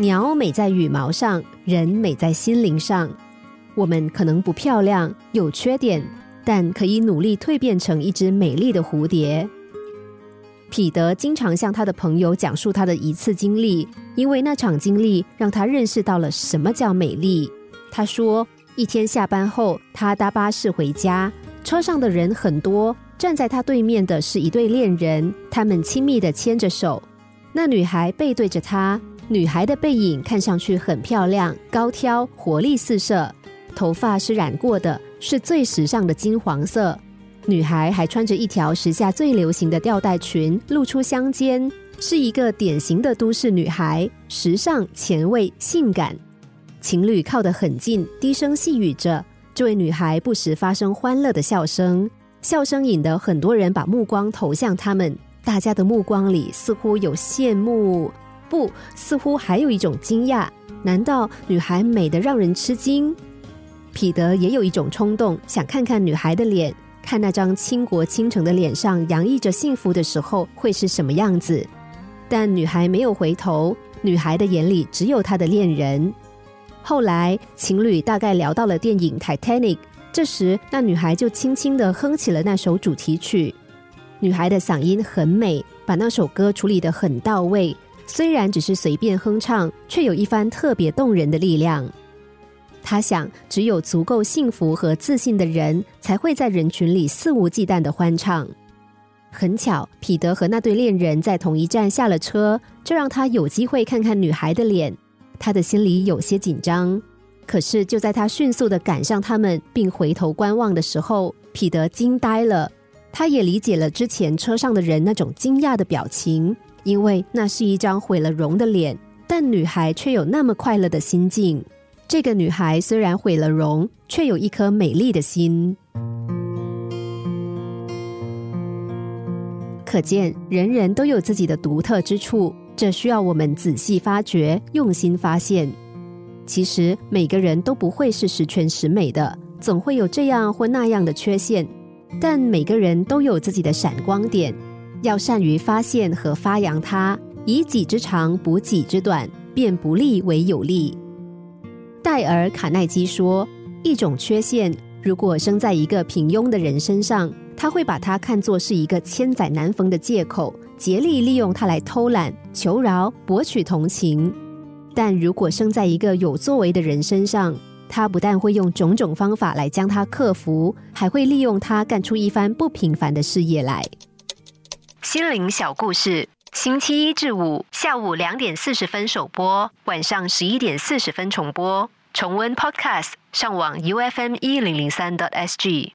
鸟美在羽毛上，人美在心灵上。我们可能不漂亮，有缺点，但可以努力蜕变成一只美丽的蝴蝶。彼得经常向他的朋友讲述他的一次经历，因为那场经历让他认识到了什么叫美丽。他说，一天下班后，他搭巴士回家，车上的人很多，站在他对面的是一对恋人，他们亲密的牵着手。那女孩背对着他，女孩的背影看上去很漂亮、高挑、活力四射，头发是染过的，是最时尚的金黄色。女孩还穿着一条时下最流行的吊带裙，露出香肩，是一个典型的都市女孩，时尚、前卫、性感。情侣靠得很近，低声细语着。这位女孩不时发生欢乐的笑声，笑声引得很多人把目光投向他们。大家的目光里似乎有羡慕，不，似乎还有一种惊讶。难道女孩美得让人吃惊？彼得也有一种冲动，想看看女孩的脸。看那张倾国倾城的脸上洋溢着幸福的时候会是什么样子？但女孩没有回头，女孩的眼里只有她的恋人。后来情侣大概聊到了电影《Titanic》，这时那女孩就轻轻的哼起了那首主题曲。女孩的嗓音很美，把那首歌处理得很到位。虽然只是随便哼唱，却有一番特别动人的力量。他想，只有足够幸福和自信的人，才会在人群里肆无忌惮的欢唱。很巧，彼得和那对恋人在同一站下了车，这让他有机会看看女孩的脸。他的心里有些紧张，可是就在他迅速的赶上他们，并回头观望的时候，彼得惊呆了。他也理解了之前车上的人那种惊讶的表情，因为那是一张毁了容的脸，但女孩却有那么快乐的心境。这个女孩虽然毁了容，却有一颗美丽的心。可见人人都有自己的独特之处，这需要我们仔细发掘、用心发现。其实每个人都不会是十全十美的，总会有这样或那样的缺陷。但每个人都有自己的闪光点，要善于发现和发扬它，以己之长补己之短，变不利为有利。戴尔·卡耐基说：“一种缺陷，如果生在一个平庸的人身上，他会把它看作是一个千载难逢的借口，竭力利用它来偷懒、求饶、博取同情；但如果生在一个有作为的人身上，他不但会用种种方法来将它克服，还会利用它干出一番不平凡的事业来。”心灵小故事，星期一至五下午两点四十分首播，晚上十一点四十分重播。重温 Podcast，上网 U F M 一零零三 t S G。